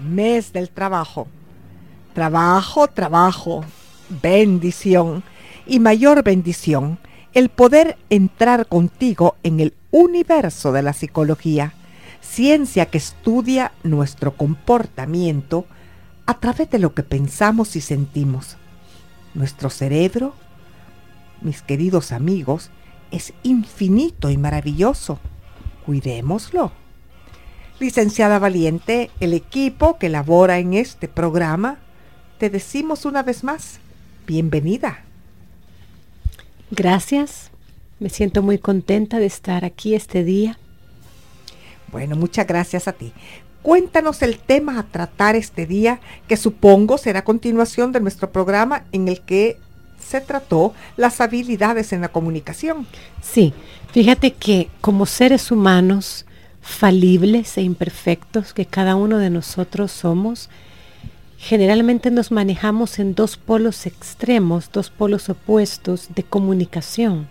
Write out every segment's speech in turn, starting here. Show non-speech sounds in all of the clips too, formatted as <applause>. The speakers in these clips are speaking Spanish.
mes del trabajo. Trabajo, trabajo, bendición y mayor bendición el poder entrar contigo en el universo de la psicología, ciencia que estudia nuestro comportamiento a través de lo que pensamos y sentimos. Nuestro cerebro, mis queridos amigos, es infinito y maravilloso. Cuidémoslo. Licenciada Valiente, el equipo que labora en este programa, te decimos una vez más, bienvenida. Gracias, me siento muy contenta de estar aquí este día. Bueno, muchas gracias a ti. Cuéntanos el tema a tratar este día, que supongo será continuación de nuestro programa en el que se trató las habilidades en la comunicación. Sí, fíjate que como seres humanos falibles e imperfectos que cada uno de nosotros somos, generalmente nos manejamos en dos polos extremos, dos polos opuestos de comunicación,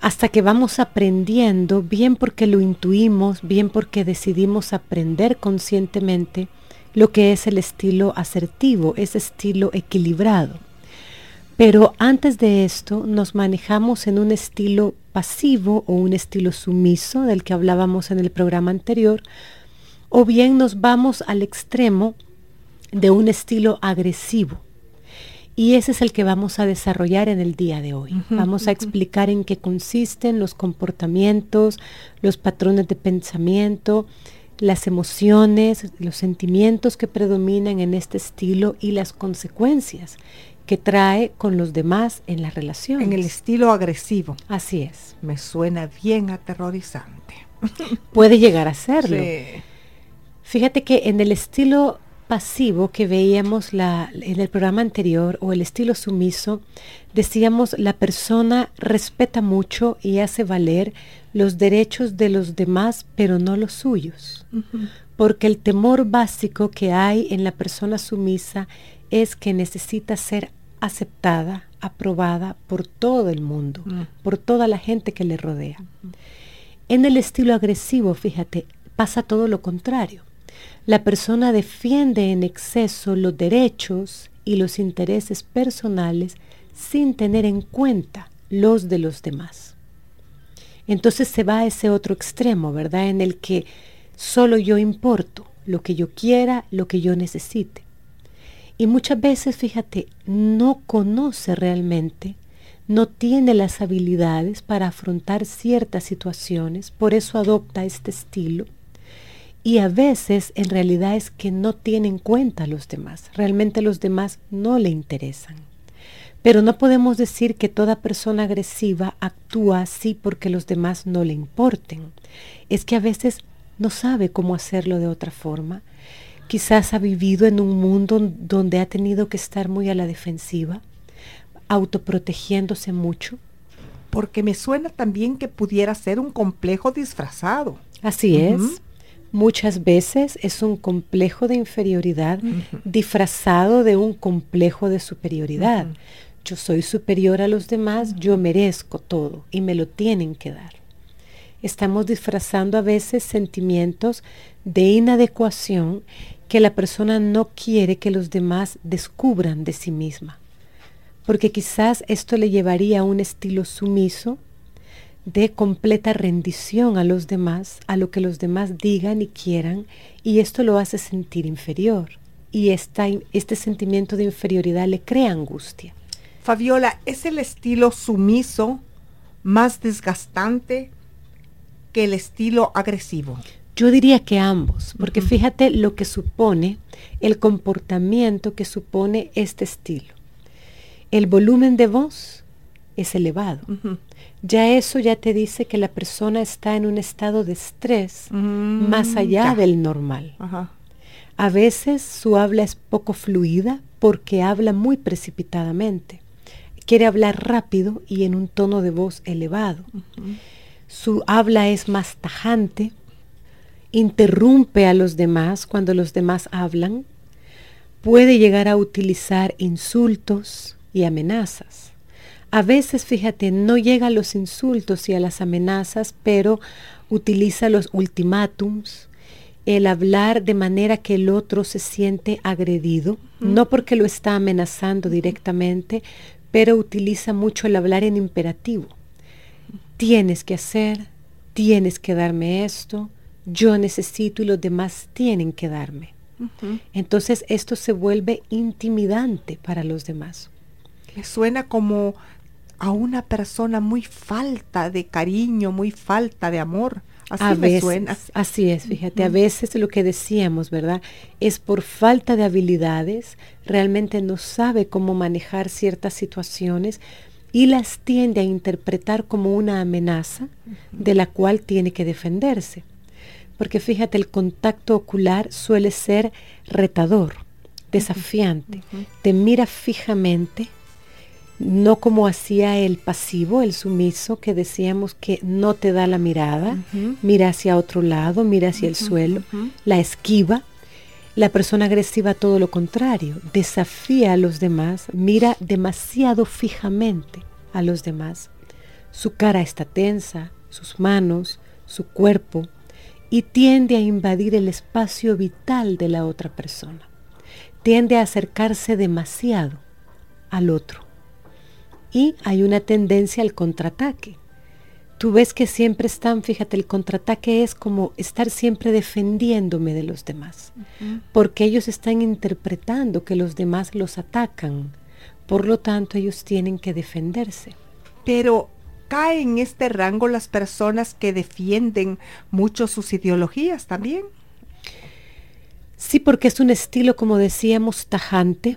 hasta que vamos aprendiendo, bien porque lo intuimos, bien porque decidimos aprender conscientemente, lo que es el estilo asertivo, ese estilo equilibrado. Pero antes de esto nos manejamos en un estilo pasivo o un estilo sumiso del que hablábamos en el programa anterior, o bien nos vamos al extremo de un estilo agresivo. Y ese es el que vamos a desarrollar en el día de hoy. vamos a explicar en qué consisten los comportamientos, los patrones de pensamiento, las emociones, los sentimientos que predominan en este estilo y las consecuencias que trae con los demás en la relación. En el estilo agresivo. Así es. Me suena bien aterrorizante. Puede llegar a serlo. Fíjate que en el estilo pasivo que veíamos la, en el programa anterior o el estilo sumiso, decíamos la persona respeta mucho y hace valer los derechos de los demás, pero no los suyos. Porque el temor básico que hay en la persona sumisa es que necesita ser aceptada, aprobada por todo el mundo, por toda la gente que le rodea. En el estilo agresivo, fíjate, pasa todo lo contrario. La persona defiende en exceso los derechos y los intereses personales sin tener en cuenta los de los demás. Entonces se va a ese otro extremo, ¿verdad? En el que solo yo importo lo que yo quiera, lo que yo necesite. Y muchas veces, fíjate, no conoce realmente, no tiene las habilidades para afrontar ciertas situaciones, por eso adopta este estilo. Y a veces en realidad es que no tiene en cuenta a los demás, realmente los demás no le interesan. Pero no podemos decir que toda persona agresiva actúa así porque los demás no le importen. Es que a veces no sabe cómo hacerlo de otra forma. Quizás ha vivido en un mundo donde ha tenido que estar muy a la defensiva, autoprotegiéndose mucho. Porque me suena también que pudiera ser un complejo disfrazado. Así es. Muchas veces es un complejo de inferioridad disfrazado de un complejo de superioridad yo soy superior a los demás, yo merezco todo y me lo tienen que dar. Estamos disfrazando a veces sentimientos de inadecuación que la persona no quiere que los demás descubran de sí misma, porque quizás esto le llevaría a un estilo sumiso de completa rendición a los demás, a lo que los demás digan y quieran, y esto lo hace sentir inferior. Y este sentimiento de inferioridad le crea angustia. Fabiola, ¿es el estilo sumiso más desgastante que el estilo agresivo? Yo diría que ambos, porque fíjate lo que supone el comportamiento que supone este estilo. El volumen de voz es elevado. Ya eso ya te dice que la persona está en un estado de estrés mm, más allá del normal. A veces su habla es poco fluida porque habla muy precipitadamente quiere hablar rápido y en un tono de voz elevado. Su habla es más tajante, interrumpe a los demás cuando los demás hablan, puede llegar a utilizar insultos y amenazas. A veces, fíjate, no llega a los insultos y a las amenazas, pero utiliza los ultimátums, el hablar de manera que el otro se siente agredido, no porque lo está amenazando directamente, pero utiliza mucho el hablar en imperativo. Tienes que hacer, tienes que darme esto, yo necesito y los demás tienen que darme. Entonces esto se vuelve intimidante para los demás. Me suena como a una persona muy falta de cariño, muy falta de amor. Así a veces, Así es, fíjate, a veces lo que decíamos, ¿verdad? Es por falta de habilidades, realmente no sabe cómo manejar ciertas situaciones y las tiende a interpretar como una amenaza de la cual tiene que defenderse. Porque fíjate, el contacto ocular suele ser retador, desafiante, te mira fijamente no como hacía el pasivo, el sumiso, que decíamos que no te da la mirada, mira hacia otro lado, mira hacia el suelo, la esquiva. La persona agresiva todo lo contrario, desafía a los demás, mira demasiado fijamente a los demás. Su cara está tensa, sus manos, su cuerpo, y tiende a invadir el espacio vital de la otra persona. Tiende a acercarse demasiado al otro y hay una tendencia al contraataque. Tú ves que siempre están, fíjate, el contraataque es como estar siempre defendiéndome de los demás, porque ellos están interpretando que los demás los atacan, por lo tanto ellos tienen que defenderse. Pero caen en este rango las personas que defienden mucho sus ideologías también. Sí, porque es un estilo, como decíamos, tajante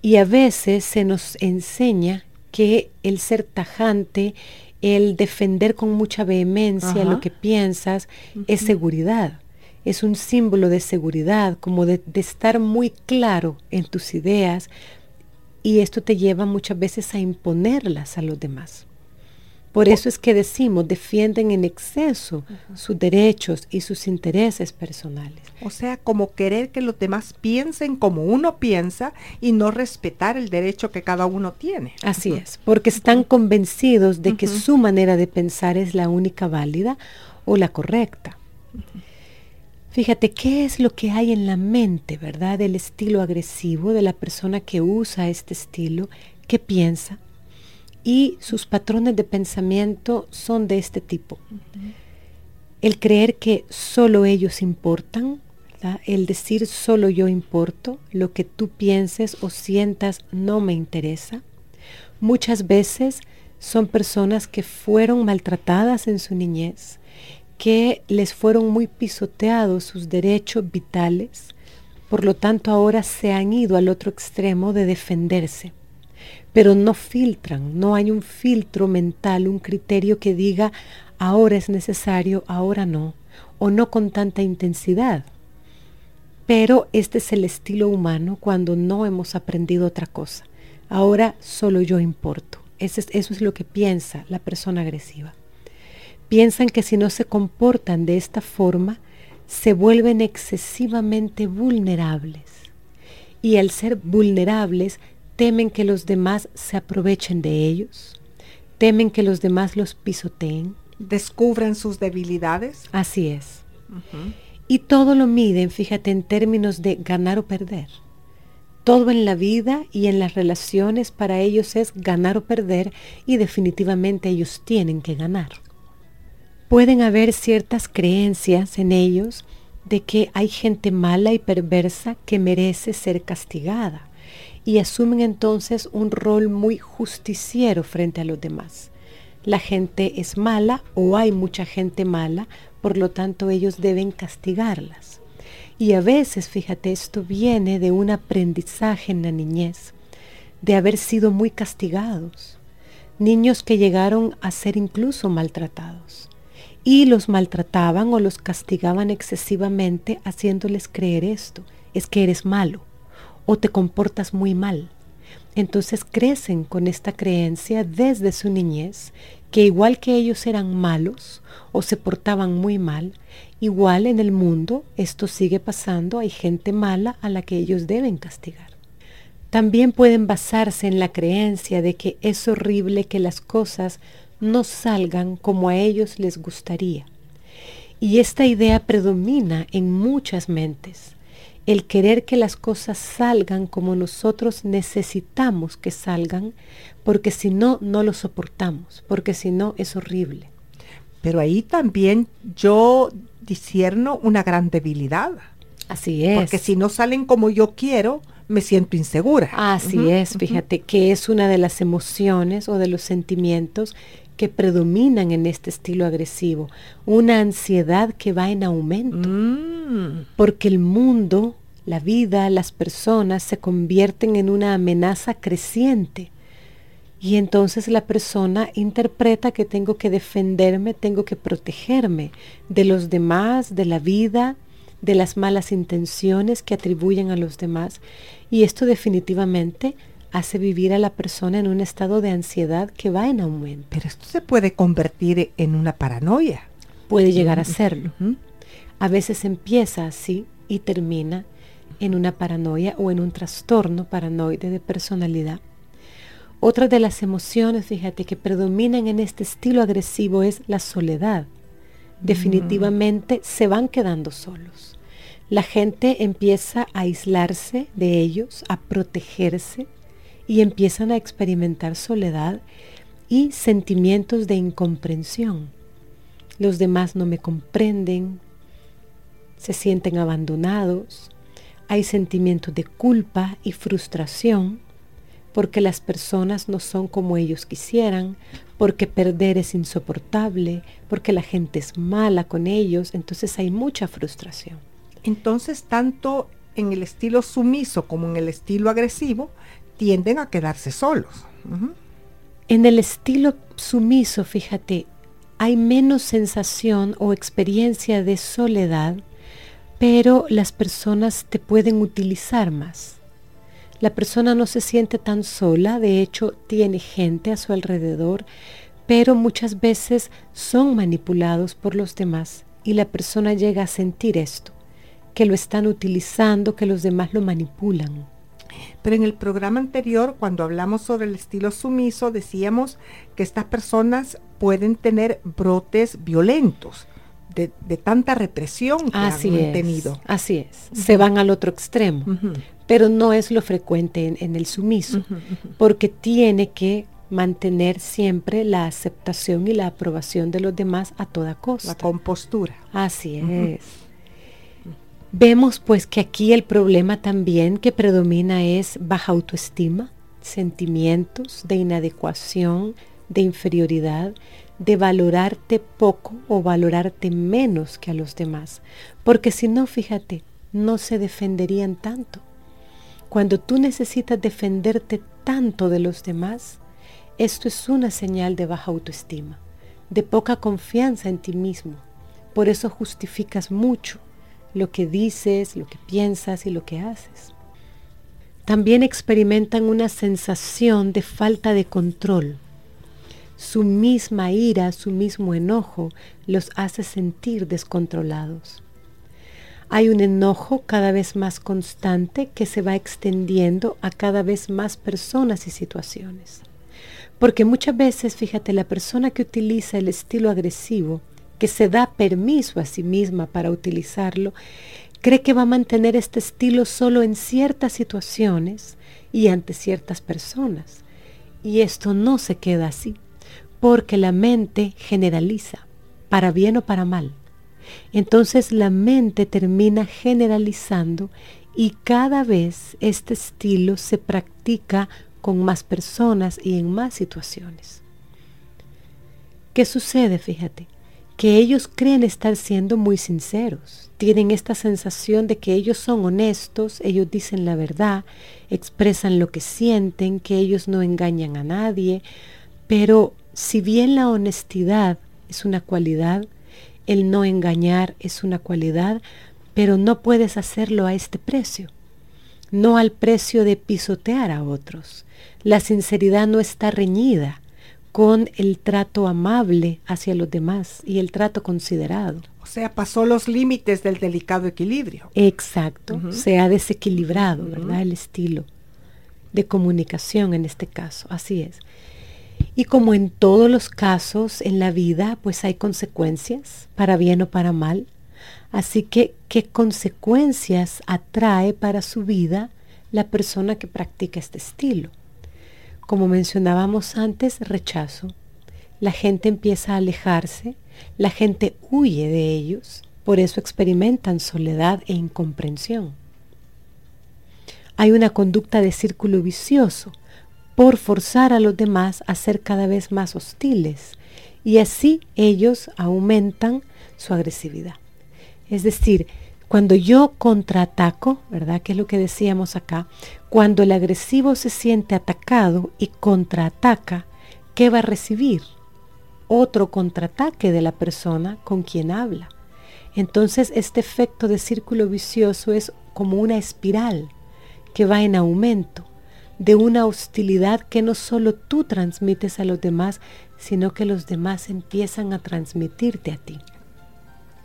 y a veces se nos enseña que el ser tajante, el defender con mucha vehemencia lo que piensas, es seguridad. Es un símbolo de seguridad, como de, de estar muy claro en tus ideas y esto te lleva muchas veces a imponerlas a los demás. Por eso es que decimos, defienden en exceso sus derechos y sus intereses personales. O sea, como querer que los demás piensen como uno piensa y no respetar el derecho que cada uno tiene. Así es, porque están convencidos de que su manera de pensar es la única válida o la correcta. Fíjate, ¿qué es lo que hay en la mente, verdad? Del estilo agresivo de la persona que usa este estilo, qué piensa. Y sus patrones de pensamiento son de este tipo. El creer que solo ellos importan, el decir solo yo importo, lo que tú pienses o sientas no me interesa. Muchas veces son personas que fueron maltratadas en su niñez, que les fueron muy pisoteados sus derechos vitales, por lo tanto ahora se han ido al otro extremo de defenderse, pero no filtran, no hay un filtro mental, un criterio que diga ahora es necesario, ahora no, o no con tanta intensidad. Pero este es el estilo humano cuando no hemos aprendido otra cosa. Ahora solo yo importo. Eso es, eso es lo que piensa la persona agresiva. Piensan que si no se comportan de esta forma, se vuelven excesivamente vulnerables. Y al ser vulnerables, temen que los demás se aprovechen de ellos, temen que los demás los pisoteen. ¿Descubren sus debilidades? Así es. Y todo lo miden, fíjate, en términos de ganar o perder. Todo en la vida y en las relaciones para ellos es ganar o perder y definitivamente ellos tienen que ganar. Pueden haber ciertas creencias en ellos de que hay gente mala y perversa que merece ser castigada y asumen entonces un rol muy justiciero frente a los demás. La gente es mala o hay mucha gente mala, por lo tanto ellos deben castigarlas. Y a veces, fíjate, esto viene de un aprendizaje en la niñez, de haber sido muy castigados, niños que llegaron a ser incluso maltratados. Y los maltrataban o los castigaban excesivamente haciéndoles creer esto, es que eres malo o te comportas muy mal. Entonces crecen con esta creencia desde su niñez, que igual que ellos eran malos o se portaban muy mal, Igual en el mundo esto sigue pasando, hay gente mala a la que ellos deben castigar. También pueden basarse en la creencia de que es horrible que las cosas no salgan como a ellos les gustaría. Y esta idea predomina en muchas mentes, el querer que las cosas salgan como nosotros necesitamos que salgan, porque si no, no lo soportamos, porque si no es horrible. Pero ahí también yo discierno una gran debilidad. Así es. Porque si no salen como yo quiero, me siento insegura. Así es, fíjate que es una de las emociones o de los sentimientos que predominan en este estilo agresivo, una ansiedad que va en aumento, mm. porque el mundo, la vida, las personas se convierten en una amenaza creciente y entonces la persona interpreta que tengo que defenderme, tengo que protegerme de los demás, de la vida, de las malas intenciones que atribuyen a los demás. Y esto definitivamente hace vivir a la persona en un estado de ansiedad que va en aumento. Pero esto se puede convertir en una paranoia. Puede llegar a serlo. A veces empieza así y termina en una paranoia o en un trastorno paranoide de personalidad otra de las emociones, fíjate, que predominan en este estilo agresivo es la soledad. Definitivamente se van quedando solos. La gente empieza a aislarse de ellos, a protegerse y empiezan a experimentar soledad y sentimientos de incomprensión. Los demás no me comprenden, se sienten abandonados, hay sentimientos de culpa y frustración porque las personas no son como ellos quisieran, porque perder es insoportable, porque la gente es mala con ellos, entonces hay mucha frustración. Entonces, tanto en el estilo sumiso como en el estilo agresivo, tienden a quedarse solos. En el estilo sumiso, fíjate, hay menos sensación o experiencia de soledad, pero las personas te pueden utilizar más la persona no se siente tan sola, de hecho tiene gente a su alrededor, pero muchas veces son manipulados por los demás y la persona llega a sentir esto, que lo están utilizando, que los demás lo manipulan. Pero en el programa anterior, cuando hablamos sobre el estilo sumiso, decíamos que estas personas pueden tener brotes violentos. De, tanta represión que así han tenido. Así es, se van al otro extremo, pero no es lo frecuente en, el sumiso, porque tiene que mantener siempre la aceptación y la aprobación de los demás a toda costa. La compostura. Así es. Vemos pues que aquí el problema también que predomina es baja autoestima, sentimientos de inadecuación, de inferioridad, de valorarte poco o valorarte menos que a los demás. Porque si no, fíjate, no se defenderían tanto. Cuando tú necesitas defenderte tanto de los demás, esto es una señal de baja autoestima, de poca confianza en ti mismo. Por eso justificas mucho lo que dices, lo que piensas y lo que haces. También experimentan una sensación de falta de control. Su misma ira, su mismo enojo los hace sentir descontrolados. Hay un enojo cada vez más constante que se va extendiendo a cada vez más personas y situaciones. Porque muchas veces, fíjate, la persona que utiliza el estilo agresivo que se da permiso a sí misma para utilizarlo, cree que va a mantener este estilo solo en ciertas situaciones y ante ciertas personas. Y esto no se queda así, porque la mente generaliza, para bien o para mal. Entonces la mente termina generalizando y cada vez este estilo se practica con más personas y en más situaciones. ¿Qué sucede? Fíjate que ellos creen estar siendo muy sinceros. Tienen esta sensación de que ellos son honestos, ellos dicen la verdad, expresan lo que sienten, que ellos no engañan a nadie. Pero si bien la honestidad es una cualidad, el no engañar es una cualidad, pero no puedes hacerlo a este precio, no al precio de pisotear a otros. La sinceridad no está reñida con el trato amable hacia los demás y el trato considerado. O sea, pasó los límites del delicado equilibrio. Exacto, se ha desequilibrado, ¿verdad? El estilo de comunicación en este caso, así es. Y como en todos los casos en la vida, pues hay consecuencias, para bien o para mal. Así que, ¿qué consecuencias atrae para su vida la persona que practica este estilo? como mencionábamos antes, rechazo. La gente empieza a alejarse, la gente huye de ellos, por eso experimentan soledad e incomprensión. Hay una conducta de círculo vicioso por forzar a los demás a ser cada vez más hostiles y así ellos aumentan su agresividad. Es decir, cuando yo contraataco, ¿verdad? Que es lo que decíamos acá, cuando el agresivo se siente atacado y contraataca, ¿qué va a recibir? Otro contraataque de la persona con quien habla. Entonces este efecto de círculo vicioso es como una espiral que va en aumento de una hostilidad que no solo tú transmites a los demás, sino que los demás empiezan a transmitirte a ti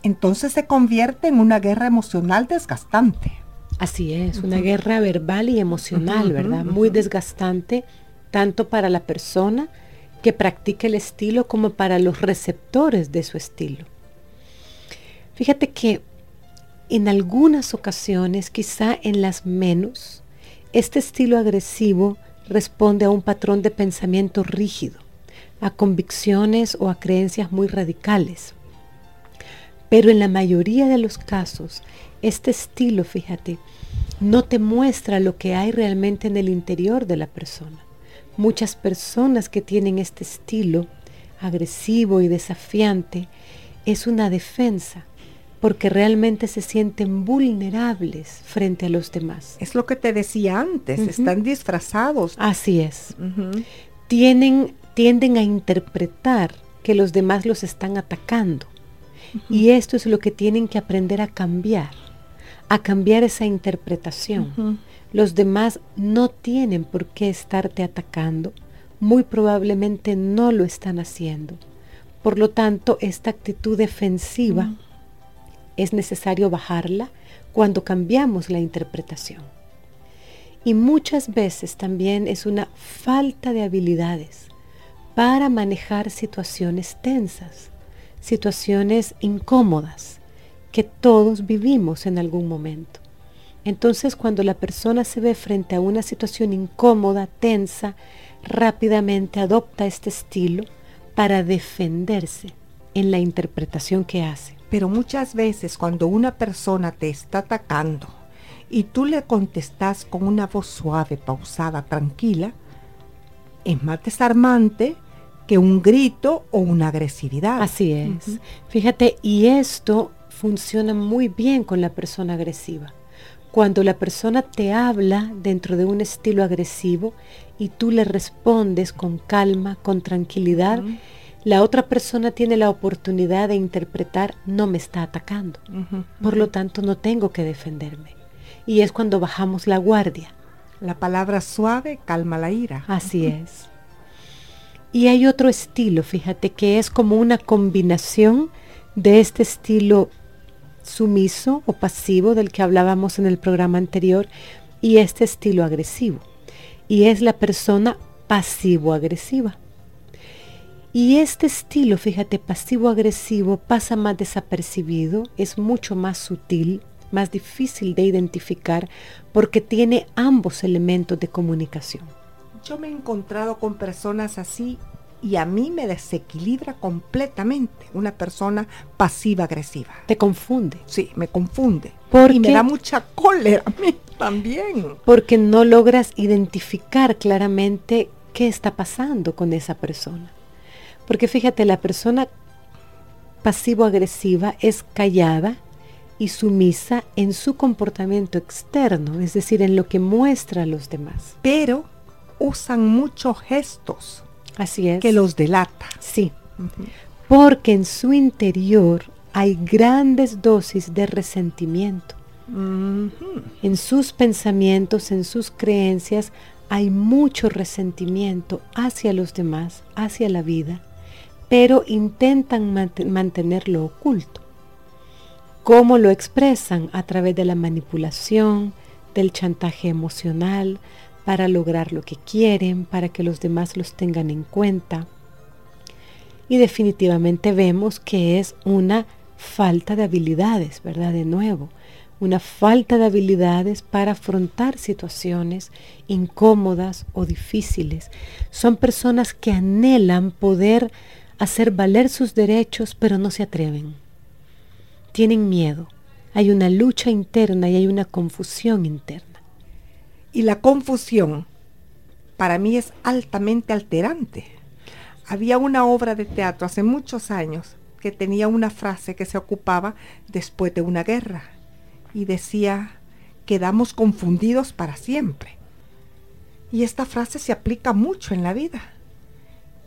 entonces se convierte en una guerra emocional desgastante. Así es, una guerra verbal y emocional, ¿verdad? Muy desgastante, tanto para la persona que practica el estilo como para los receptores de su estilo. Fíjate que en algunas ocasiones, quizá en las menos, este estilo agresivo responde a un patrón de pensamiento rígido, a convicciones o a creencias muy radicales. Pero en la mayoría de los casos, este estilo, fíjate, no te muestra lo que hay realmente en el interior de la persona. Muchas personas que tienen este estilo agresivo y desafiante es una defensa porque realmente se sienten vulnerables frente a los demás. Es lo que te decía antes, están disfrazados. Así es. Tienen, tienden a interpretar que los demás los están atacando y esto es lo que tienen que aprender a cambiar, a cambiar esa interpretación. Los demás no tienen por qué estarte atacando, muy probablemente no lo están haciendo. Por lo tanto, esta actitud defensiva es necesario bajarla cuando cambiamos la interpretación. Y muchas veces también es una falta de habilidades para manejar situaciones tensas situaciones incómodas que todos vivimos en algún momento. Entonces cuando la persona se ve frente a una situación incómoda, tensa, rápidamente adopta este estilo para defenderse en la interpretación que hace. Pero muchas veces cuando una persona te está atacando y tú le contestas con una voz suave, pausada, tranquila, es más desarmante que un grito o una agresividad. Así es. Fíjate, y esto funciona muy bien con la persona agresiva. Cuando la persona te habla dentro de un estilo agresivo y tú le respondes con calma, con tranquilidad, la otra persona tiene la oportunidad de interpretar no me está atacando. Por lo tanto, no tengo que defenderme. Y es cuando bajamos la guardia. La palabra suave calma la ira. Así es. Y hay otro estilo, fíjate, que es como una combinación de este estilo sumiso o pasivo del que hablábamos en el programa anterior y este estilo agresivo. Y es la persona pasivo-agresiva. Y este estilo, fíjate, pasivo-agresivo pasa más desapercibido, es mucho más sutil, más difícil de identificar porque tiene ambos elementos de comunicación. Yo me he encontrado con personas así y a mí me desequilibra completamente una persona pasiva-agresiva. Te confunde. Sí, me confunde. Porque, y me da mucha cólera a mí también. Porque no logras identificar claramente qué está pasando con esa persona. Porque fíjate, la persona pasivo-agresiva es callada y sumisa en su comportamiento externo, es decir, en lo que muestra a los demás. Pero usan muchos gestos Así es. que los delata. Sí. Porque en su interior hay grandes dosis de resentimiento. En sus pensamientos, en sus creencias, hay mucho resentimiento hacia los demás, hacia la vida, pero intentan mantenerlo oculto. ¿Cómo lo expresan? A través de la manipulación, del chantaje emocional, para lograr lo que quieren, para que los demás los tengan en cuenta. Y definitivamente vemos que es una falta de habilidades, ¿verdad? De nuevo, una falta de habilidades para afrontar situaciones incómodas o difíciles. Son personas que anhelan poder hacer valer sus derechos, pero no se atreven. Tienen miedo. Hay una lucha interna y hay una confusión interna. Y la confusión para mí es altamente alterante. Había una obra de teatro hace muchos años que tenía una frase que se ocupaba después de una guerra y decía, quedamos confundidos para siempre. Y esta frase se aplica mucho en la vida.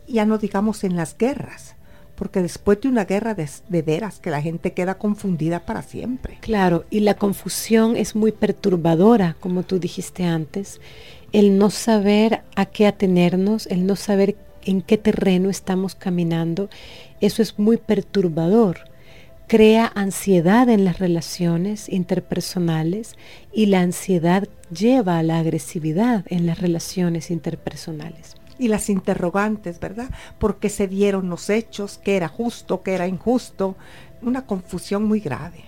Ya no digamos en las guerras, porque después de una guerra de, de, veras que la gente queda confundida para siempre. Claro, y la confusión es muy perturbadora, como tú dijiste antes, el no saber a qué atenernos, el no saber en qué terreno estamos caminando, eso es muy perturbador. Crea ansiedad en las relaciones interpersonales y la ansiedad lleva a la agresividad en las relaciones interpersonales y las interrogantes, ¿verdad? ¿Por qué se dieron los hechos? ¿Qué era justo? ¿Qué era injusto? Una confusión muy grave.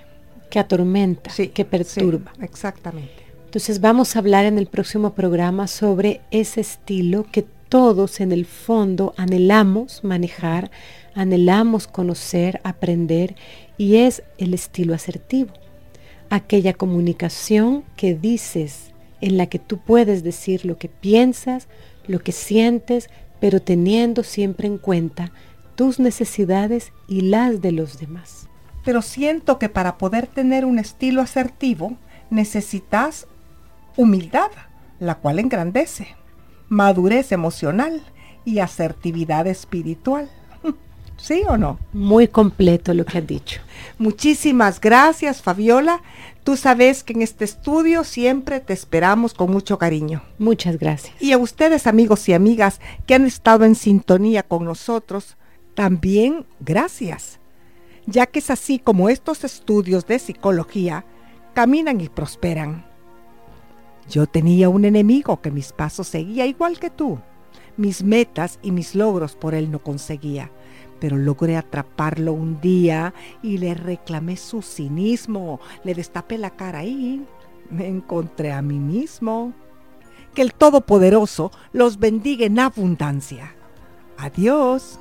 Que atormenta, sí, que perturba. Sí, exactamente. Entonces vamos a hablar en el próximo programa sobre ese estilo que todos en el fondo anhelamos manejar, anhelamos conocer, aprender, y es el estilo asertivo. Aquella comunicación que dices, en la que tú puedes decir lo que piensas, lo que sientes, pero teniendo siempre en cuenta tus necesidades y las de los demás. Pero siento que para poder tener un estilo asertivo necesitas humildad, la cual engrandece, madurez emocional y asertividad espiritual. <laughs> ¿Sí o no? Muy completo lo que has dicho. Muchísimas gracias, Fabiola. Tú sabes que en este estudio siempre te esperamos con mucho cariño. Muchas gracias. Y a ustedes, amigos y amigas que han estado en sintonía con nosotros, también gracias, ya que es así como estos estudios de psicología caminan y prosperan. Yo tenía un enemigo que mis pasos seguía igual que tú. Mis metas y mis logros por él no conseguía pero logré atraparlo un día y le reclamé su cinismo, le destapé la cara y me encontré a mí mismo. Que el Todopoderoso los bendiga en abundancia. Adiós.